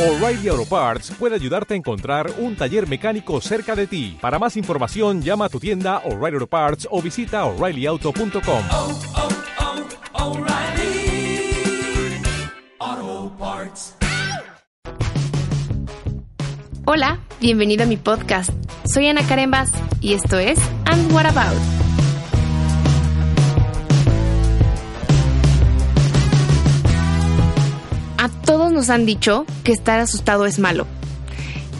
O'Reilly Auto Parts puede ayudarte a encontrar un taller mecánico cerca de ti. Para más información, llama a tu tienda O'Reilly Auto Parts o visita oreillyauto.com. oh, oh, Parts. Hola, bienvenido a mi podcast. Soy Ana Karen Bass y esto es And What About. A todos nos han dicho que estar asustado es malo,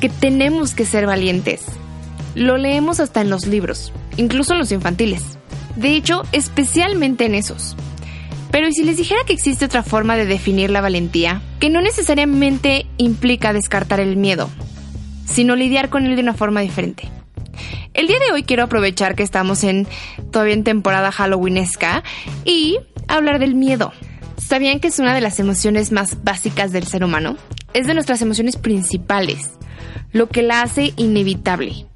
que tenemos que ser valientes. Lo leemos hasta en los libros, incluso en los infantiles. De hecho, especialmente en esos. Pero ¿y si les dijera que existe otra forma de definir la valentía? Que no necesariamente implica descartar el miedo, sino lidiar con él de una forma diferente. El día de hoy quiero aprovechar que estamos en todavía en temporada halloweenesca y hablar del miedo. ¿Sabían que es una de las emociones más básicas del ser humano? Es de nuestras emociones principales, lo que la hace inevitable.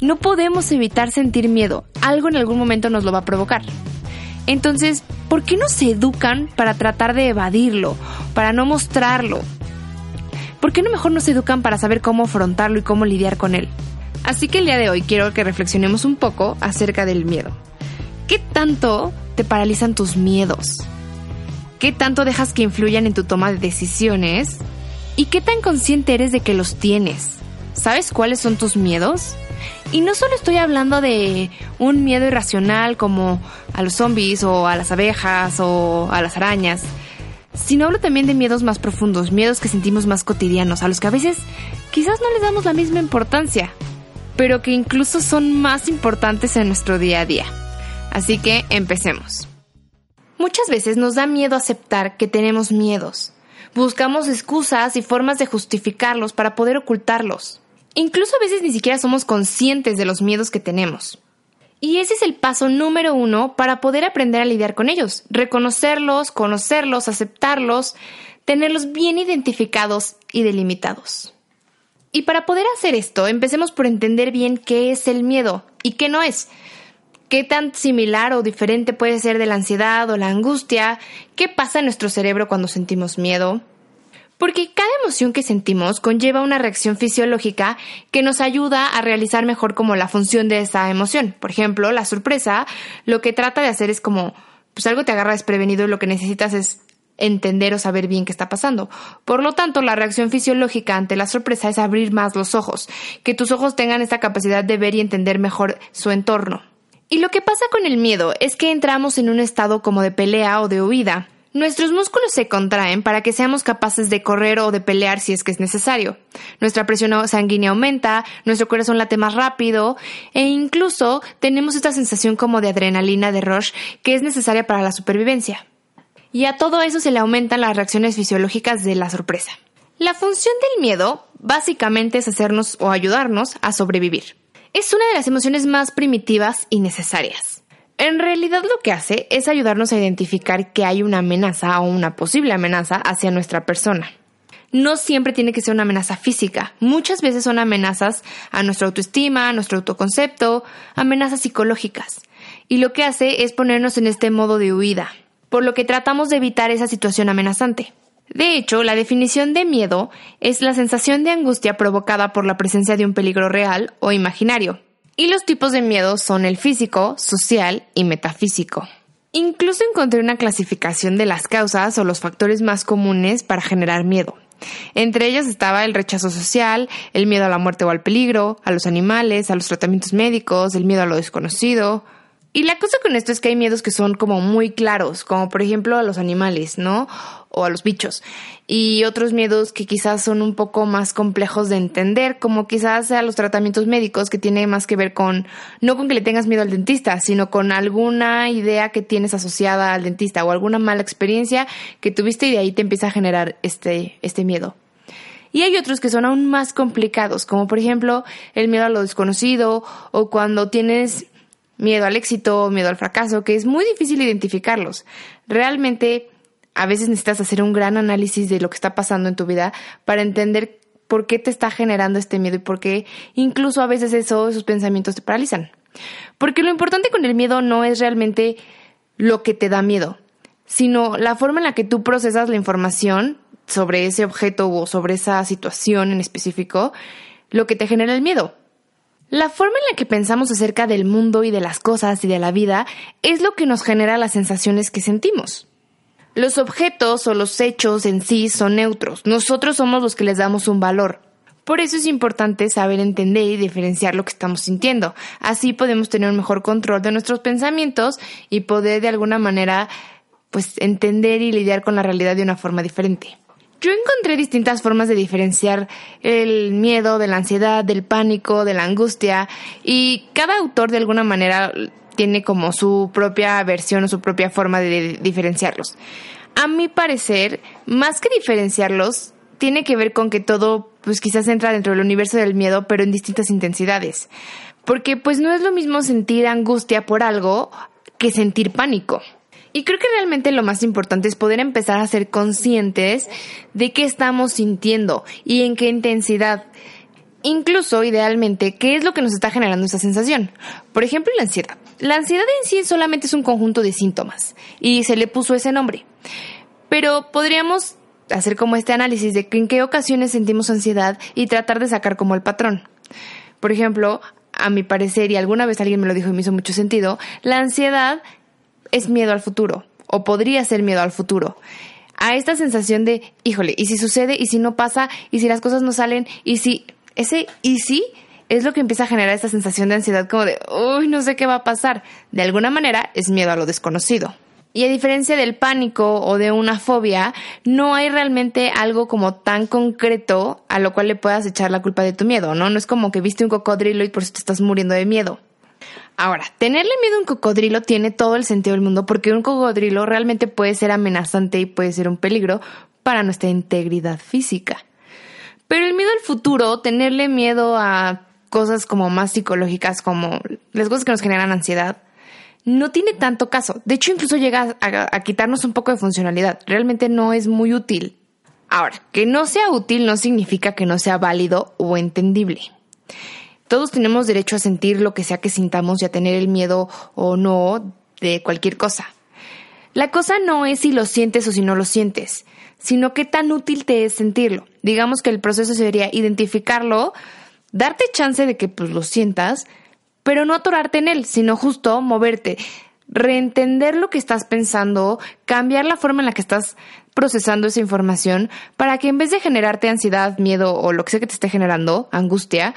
No podemos evitar sentir miedo, algo en algún momento nos lo va a provocar. Entonces, ¿por qué no se educan para tratar de evadirlo, para no mostrarlo? ¿Por qué no mejor nos educan para saber cómo afrontarlo y cómo lidiar con él? Así que el día de hoy quiero que reflexionemos un poco acerca del miedo. ¿Qué tanto te paralizan tus miedos? ¿Qué tanto dejas que influyan en tu toma de decisiones? ¿Y qué tan consciente eres de que los tienes? ¿Sabes cuáles son tus miedos? Y no solo estoy hablando de un miedo irracional como a los zombies o a las abejas o a las arañas, sino hablo también de miedos más profundos, miedos que sentimos más cotidianos, a los que a veces quizás no les damos la misma importancia, pero que incluso son más importantes en nuestro día a día. Así que empecemos. Muchas veces nos da miedo aceptar que tenemos miedos. Buscamos excusas y formas de justificarlos para poder ocultarlos. Incluso a veces ni siquiera somos conscientes de los miedos que tenemos. Y ese es el paso número uno para poder aprender a lidiar con ellos. Reconocerlos, conocerlos, aceptarlos, tenerlos bien identificados y delimitados. Y para poder hacer esto, empecemos por entender bien qué es el miedo y qué no es. Qué tan similar o diferente puede ser de la ansiedad o la angustia, qué pasa en nuestro cerebro cuando sentimos miedo, porque cada emoción que sentimos conlleva una reacción fisiológica que nos ayuda a realizar mejor como la función de esa emoción. Por ejemplo, la sorpresa lo que trata de hacer es como, pues algo te agarra desprevenido y lo que necesitas es entender o saber bien qué está pasando. Por lo tanto, la reacción fisiológica ante la sorpresa es abrir más los ojos, que tus ojos tengan esta capacidad de ver y entender mejor su entorno. Y lo que pasa con el miedo es que entramos en un estado como de pelea o de huida. Nuestros músculos se contraen para que seamos capaces de correr o de pelear si es que es necesario. Nuestra presión sanguínea aumenta, nuestro corazón late más rápido e incluso tenemos esta sensación como de adrenalina de rush que es necesaria para la supervivencia. Y a todo eso se le aumentan las reacciones fisiológicas de la sorpresa. La función del miedo básicamente es hacernos o ayudarnos a sobrevivir. Es una de las emociones más primitivas y necesarias. En realidad lo que hace es ayudarnos a identificar que hay una amenaza o una posible amenaza hacia nuestra persona. No siempre tiene que ser una amenaza física, muchas veces son amenazas a nuestra autoestima, a nuestro autoconcepto, amenazas psicológicas. Y lo que hace es ponernos en este modo de huida, por lo que tratamos de evitar esa situación amenazante. De hecho, la definición de miedo es la sensación de angustia provocada por la presencia de un peligro real o imaginario. Y los tipos de miedo son el físico, social y metafísico. Incluso encontré una clasificación de las causas o los factores más comunes para generar miedo. Entre ellas estaba el rechazo social, el miedo a la muerte o al peligro, a los animales, a los tratamientos médicos, el miedo a lo desconocido, y la cosa con esto es que hay miedos que son como muy claros, como por ejemplo a los animales, ¿no? O a los bichos. Y otros miedos que quizás son un poco más complejos de entender, como quizás a los tratamientos médicos, que tiene más que ver con, no con que le tengas miedo al dentista, sino con alguna idea que tienes asociada al dentista o alguna mala experiencia que tuviste y de ahí te empieza a generar este, este miedo. Y hay otros que son aún más complicados, como por ejemplo el miedo a lo desconocido o cuando tienes miedo al éxito, miedo al fracaso, que es muy difícil identificarlos. Realmente, a veces necesitas hacer un gran análisis de lo que está pasando en tu vida para entender por qué te está generando este miedo y por qué incluso a veces eso, esos pensamientos te paralizan. Porque lo importante con el miedo no es realmente lo que te da miedo, sino la forma en la que tú procesas la información sobre ese objeto o sobre esa situación en específico lo que te genera el miedo. La forma en la que pensamos acerca del mundo y de las cosas y de la vida es lo que nos genera las sensaciones que sentimos. Los objetos o los hechos en sí son neutros, nosotros somos los que les damos un valor. Por eso es importante saber entender y diferenciar lo que estamos sintiendo. Así podemos tener un mejor control de nuestros pensamientos y poder de alguna manera pues entender y lidiar con la realidad de una forma diferente. Yo encontré distintas formas de diferenciar el miedo de la ansiedad, del pánico, de la angustia y cada autor de alguna manera tiene como su propia versión o su propia forma de diferenciarlos. A mi parecer, más que diferenciarlos, tiene que ver con que todo pues quizás entra dentro del universo del miedo, pero en distintas intensidades. Porque pues no es lo mismo sentir angustia por algo que sentir pánico. Y creo que realmente lo más importante es poder empezar a ser conscientes de qué estamos sintiendo y en qué intensidad. Incluso, idealmente, qué es lo que nos está generando esa sensación. Por ejemplo, la ansiedad. La ansiedad en sí solamente es un conjunto de síntomas y se le puso ese nombre. Pero podríamos hacer como este análisis de en qué ocasiones sentimos ansiedad y tratar de sacar como el patrón. Por ejemplo, a mi parecer, y alguna vez alguien me lo dijo y me hizo mucho sentido, la ansiedad es miedo al futuro o podría ser miedo al futuro. A esta sensación de, híjole, ¿y si sucede? ¿Y si no pasa? ¿Y si las cosas no salen? ¿Y si ese y si es lo que empieza a generar esta sensación de ansiedad como de, uy, no sé qué va a pasar? De alguna manera es miedo a lo desconocido. Y a diferencia del pánico o de una fobia, no hay realmente algo como tan concreto a lo cual le puedas echar la culpa de tu miedo, ¿no? No es como que viste un cocodrilo y por eso te estás muriendo de miedo. Ahora, tenerle miedo a un cocodrilo tiene todo el sentido del mundo porque un cocodrilo realmente puede ser amenazante y puede ser un peligro para nuestra integridad física. Pero el miedo al futuro, tenerle miedo a cosas como más psicológicas, como las cosas que nos generan ansiedad, no tiene tanto caso. De hecho, incluso llega a, a, quitarnos un poco de funcionalidad. Realmente no es muy útil. Ahora, que no sea útil no significa que no sea válido o entendible. Todos tenemos derecho a sentir lo que sea que sintamos y a tener el miedo o no de cualquier cosa. La cosa no es si lo sientes o si no lo sientes, sino qué tan útil te es sentirlo. Digamos que el proceso sería identificarlo, darte chance de que pues lo sientas, pero no atorarte en él, sino justo moverte, reentender lo que estás pensando, cambiar la forma en la que estás procesando esa información para que en vez de generarte ansiedad, miedo o lo que sea que te esté generando, angustia,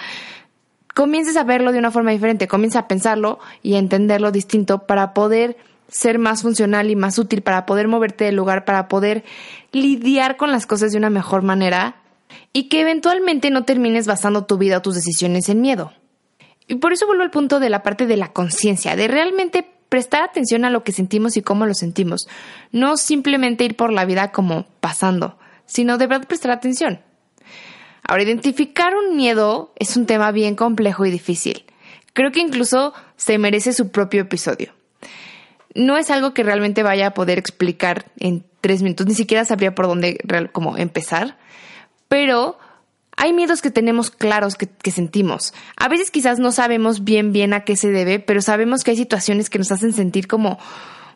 comiences a verlo de una forma diferente, comienza a pensarlo y a entenderlo distinto para poder ser más funcional y más útil, para poder moverte del lugar, para poder lidiar con las cosas de una mejor manera y que eventualmente no termines basando tu vida o tus decisiones en miedo. Y por eso vuelvo al punto de la parte de la conciencia, de realmente prestar atención a lo que sentimos y cómo lo sentimos, no simplemente ir por la vida como pasando, sino de verdad prestar atención. Ahora, identificar un miedo es un tema bien complejo y difícil. Creo que incluso se merece su propio episodio. No es algo que realmente vaya a poder explicar en tres minutos, ni siquiera sabría por dónde como empezar, pero hay miedos que tenemos claros que, que, sentimos. A veces quizás no sabemos bien bien a qué se debe, pero sabemos que hay situaciones que nos hacen sentir como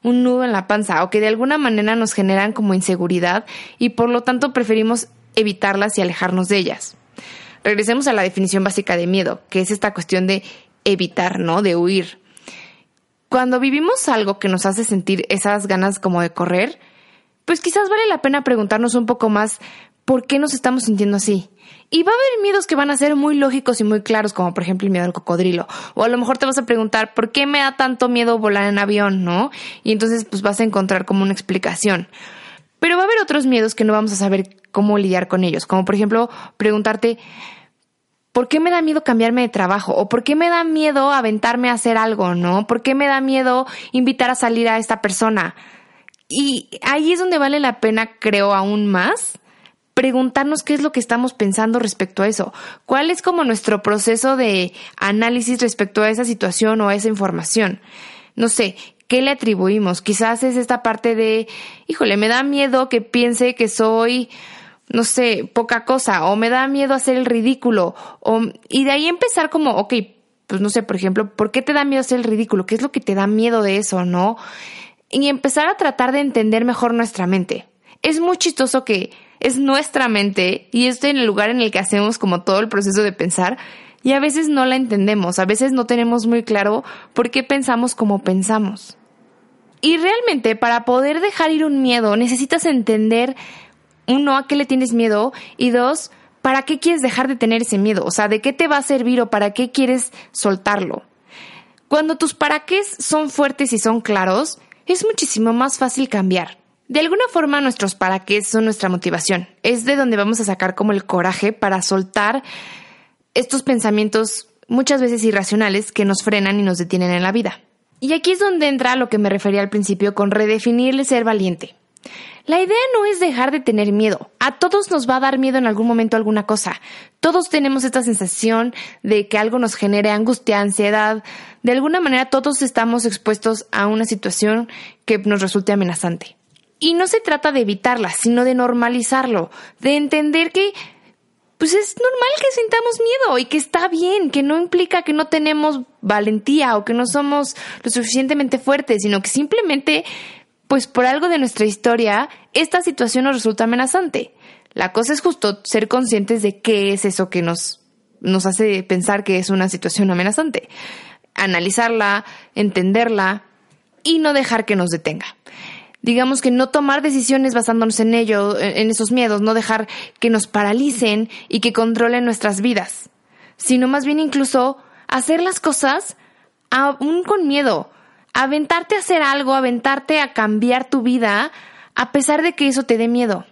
un nudo en la panza o que de alguna manera nos generan como inseguridad y por lo tanto preferimos evitarlas y alejarnos de ellas. Regresemos a la definición básica de miedo, que es esta cuestión de evitar, ¿no? De huir. Cuando vivimos algo que nos hace sentir esas ganas como de correr, pues quizás vale la pena preguntarnos un poco más por qué nos estamos sintiendo así. Y va a haber miedos que van a ser muy lógicos y muy claros, como por ejemplo el miedo al cocodrilo. O a lo mejor te vas a preguntar, ¿por qué me da tanto miedo volar en avión, no? Y entonces pues vas a encontrar como una explicación. Pero va a haber otros miedos que no vamos a saber cómo lidiar con ellos, como por ejemplo preguntarte, ¿por qué me da miedo cambiarme de trabajo? ¿O por qué me da miedo aventarme a hacer algo, no? ¿Por qué me da miedo invitar a salir a esta persona? Y ahí es donde vale la pena, creo, aún más preguntarnos qué es lo que estamos pensando respecto a eso. ¿Cuál es como nuestro proceso de análisis respecto a esa situación o a esa información? No sé, ¿qué le atribuimos? Quizás es esta parte de, híjole, me da miedo que piense que soy, no sé, poca cosa, o me da miedo hacer el ridículo, o, y de ahí empezar como, ok, pues no sé, por ejemplo, ¿por qué te da miedo hacer el ridículo? ¿Qué es lo que te da miedo de eso, no? Y empezar a tratar de entender mejor nuestra mente. Es muy chistoso que es nuestra mente y estoy en el lugar en el que hacemos como todo el proceso de pensar y a veces no la entendemos, a veces no tenemos muy claro por qué pensamos como pensamos. Y realmente para poder dejar ir un miedo necesitas entender, uno, a qué le tienes miedo y dos, ¿para qué quieres dejar de tener ese miedo? O sea, ¿de qué te va a servir o para qué quieres soltarlo? Cuando tus para qué son fuertes y son claros, es muchísimo más fácil cambiar. De alguna forma nuestros para qué son nuestra motivación. Es de donde vamos a sacar como el coraje para soltar estos pensamientos muchas veces irracionales que nos frenan y nos detienen en la vida. Y aquí es donde entra lo que me refería al principio con redefinir el ser valiente. La idea no es dejar de tener miedo. A todos nos va a dar miedo en algún momento alguna cosa. Todos tenemos esta sensación de que algo nos genere angustia, ansiedad. De alguna manera todos estamos expuestos a una situación que nos resulte amenazante. Y no se trata de evitarla, sino de normalizarlo, de entender que pues es normal que sintamos miedo y que está bien, que no implica que no tenemos valentía o que no somos lo suficientemente fuertes, sino que simplemente, pues por algo de nuestra historia, esta situación nos resulta amenazante. La cosa es justo ser conscientes de qué es eso que nos, nos hace pensar que es una situación amenazante. Analizarla, entenderla y no dejar que nos detenga digamos que no tomar decisiones basándonos en ello, en esos miedos, no dejar que nos paralicen y que controlen nuestras vidas, sino más bien incluso hacer las cosas aún con miedo, aventarte a hacer algo, aventarte a cambiar tu vida a pesar de que eso te dé miedo.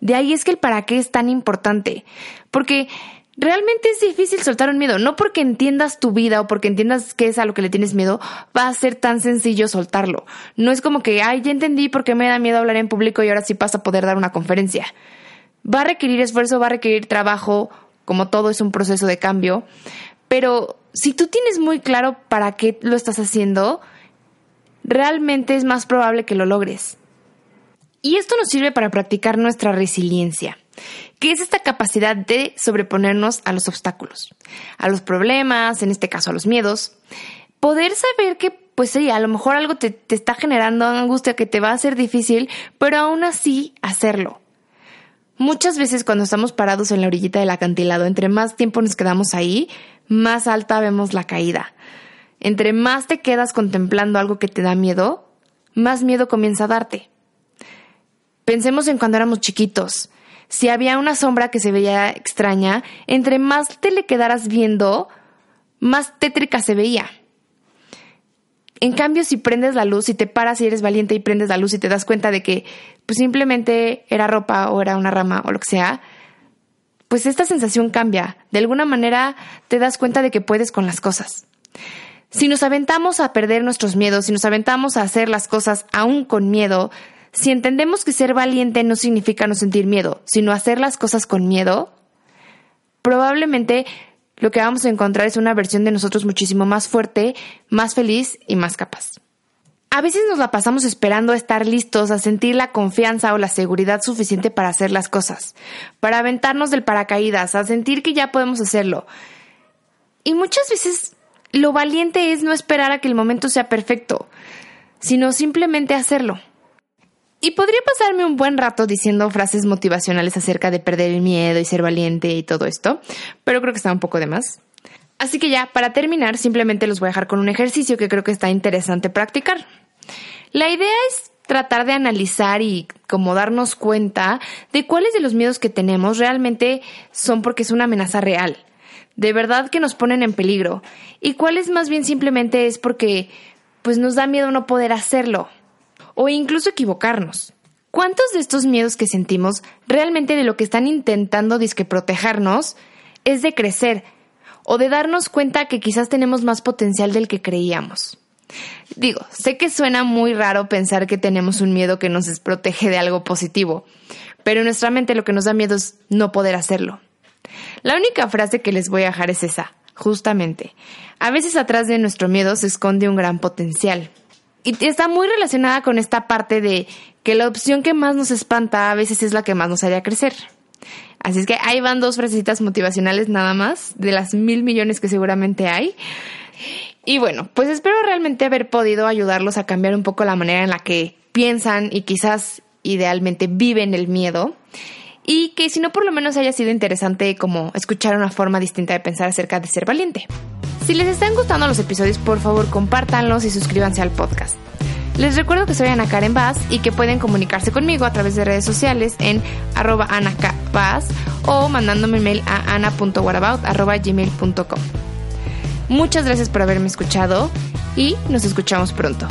De ahí es que el para qué es tan importante, porque Realmente es difícil soltar un miedo. No porque entiendas tu vida o porque entiendas qué es a lo que le tienes miedo, va a ser tan sencillo soltarlo. No es como que, ay, ya entendí por qué me da miedo hablar en público y ahora sí pasa a poder dar una conferencia. Va a requerir esfuerzo, va a requerir trabajo, como todo es un proceso de cambio. Pero si tú tienes muy claro para qué lo estás haciendo, realmente es más probable que lo logres. Y esto nos sirve para practicar nuestra resiliencia que es esta capacidad de sobreponernos a los obstáculos, a los problemas, en este caso a los miedos, poder saber que, pues sí, a lo mejor algo te, te está generando angustia que te va a hacer difícil, pero aún así hacerlo. Muchas veces cuando estamos parados en la orillita del acantilado, entre más tiempo nos quedamos ahí, más alta vemos la caída. Entre más te quedas contemplando algo que te da miedo, más miedo comienza a darte. Pensemos en cuando éramos chiquitos si había una sombra que se veía extraña, entre más te le quedaras viendo, más tétrica se veía. En cambio, si prendes la luz, y te paras y eres valiente y prendes la luz y te das cuenta de que pues simplemente era ropa o era una rama o lo que sea, pues esta sensación cambia. De alguna manera te das cuenta de que puedes con las cosas. Si nos aventamos a perder nuestros miedos, si nos aventamos a hacer las cosas aún con miedo, si entendemos que ser valiente no significa no sentir miedo, sino hacer las cosas con miedo, probablemente lo que vamos a encontrar es una versión de nosotros muchísimo más fuerte, más feliz y más capaz. A veces nos la pasamos esperando a estar listos, a sentir la confianza o la seguridad suficiente para hacer las cosas, para aventarnos del paracaídas, a sentir que ya podemos hacerlo. Y muchas veces lo valiente es no esperar a que el momento sea perfecto, sino simplemente hacerlo. Y podría pasarme un buen rato diciendo frases motivacionales acerca de perder el miedo y ser valiente y todo esto, pero creo que está un poco de más. Así que ya, para terminar, simplemente los voy a dejar con un ejercicio que creo que está interesante practicar. La idea es tratar de analizar y como darnos cuenta de cuáles de los miedos que tenemos realmente son porque es una amenaza real, de verdad que nos ponen en peligro, y cuáles más bien simplemente es porque pues nos da miedo no poder hacerlo, o incluso equivocarnos. ¿Cuántos de estos miedos que sentimos realmente de lo que están intentando disque protegernos es de crecer o de darnos cuenta que quizás tenemos más potencial del que creíamos? Digo, sé que suena muy raro pensar que tenemos un miedo que nos desprotege de algo positivo, pero en nuestra mente lo que nos da miedo es no poder hacerlo. La única frase que les voy a dejar es esa, justamente. A veces atrás de nuestro miedo se esconde un gran potencial. Y está muy relacionada con esta parte de que la opción que más nos espanta a veces es la que más nos haría crecer. Así es que ahí van dos frasecitas motivacionales nada más, de las mil millones que seguramente hay. Y bueno, pues espero realmente haber podido ayudarlos a cambiar un poco la manera en la que piensan y quizás idealmente viven el miedo y que si no por lo menos haya sido interesante como escuchar una forma distinta de pensar acerca de ser valiente. Si les están gustando los episodios, por favor compártanlos y suscríbanse al podcast. Les recuerdo que soy Ana Karen Vaz y que pueden comunicarse conmigo a través de redes sociales en arroba o mandándome mail a ana.whatabout.gmail.com. Muchas gracias por haberme escuchado y nos escuchamos pronto.